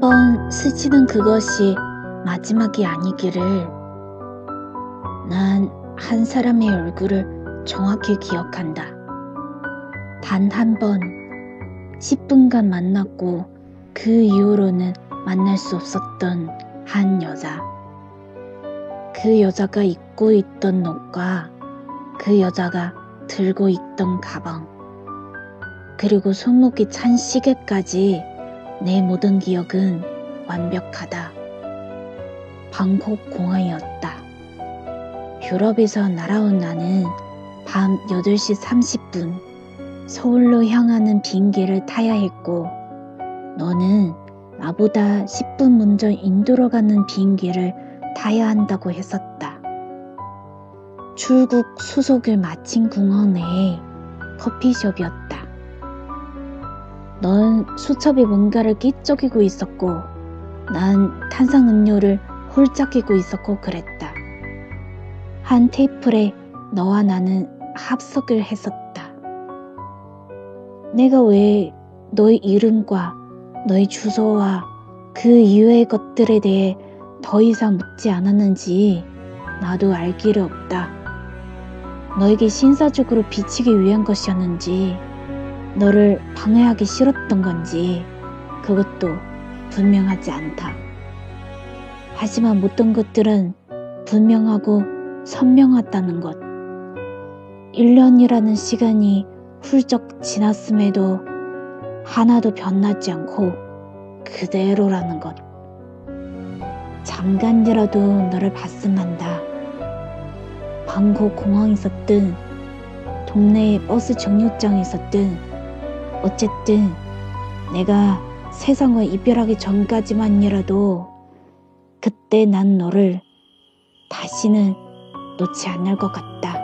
부딪히는 그것이 마지막이 아니기를. 난 한 사람의 얼굴을 정확히 기억한다. 단 한 번, 10분간 만났고 그 이후로는 만날 수 없었던 한 여자. 그 여자가 입고 있던 옷과 그 여자가 들고 있던 가방, 그리고 손목이 찬 시계까지 내 모든 기억은 완벽하다. 방콕 공항이었다. 유럽에서 날아온 나는 밤 8시 30분 서울로 향하는 비행기를 타야 했고, 너는 나보다 10분 먼저 인도로 가는 비행기를 타야 한다고 했었다. 출국 수속을 마친 공항 내에 커피숍이었다. 넌 수첩에 뭔가를 끼적이고 있었고, 난 탄산 음료를 홀짝 끼고 있었고 그랬다. 한 테이프에 너와 나는 합석을 했었다. 내가 왜 너의 이름과 너의 주소와 그 이외의 것들에 대해 더 이상 묻지 않았는지 나도 알 길이 없다. 너에게 신사적으로 비치기 위한 것이었는지, 너를 방해하기 싫었던 건지, 그것도 분명하지 않다. 하지만 모든 것들은 분명하고 선명하다는 것. 1년이라는 시간이 훌쩍 지났음에도 하나도 변하지 않고 그대로라는 것. 잠깐이라도 너를 봤으면 한다. 방콕 공항에 있었든 동네 버스 정류장에 있었든 어쨌든 내가 세상과 이별하기 전까지만이라도 그때 난 너를 다시는 놓지 않을 것 같다.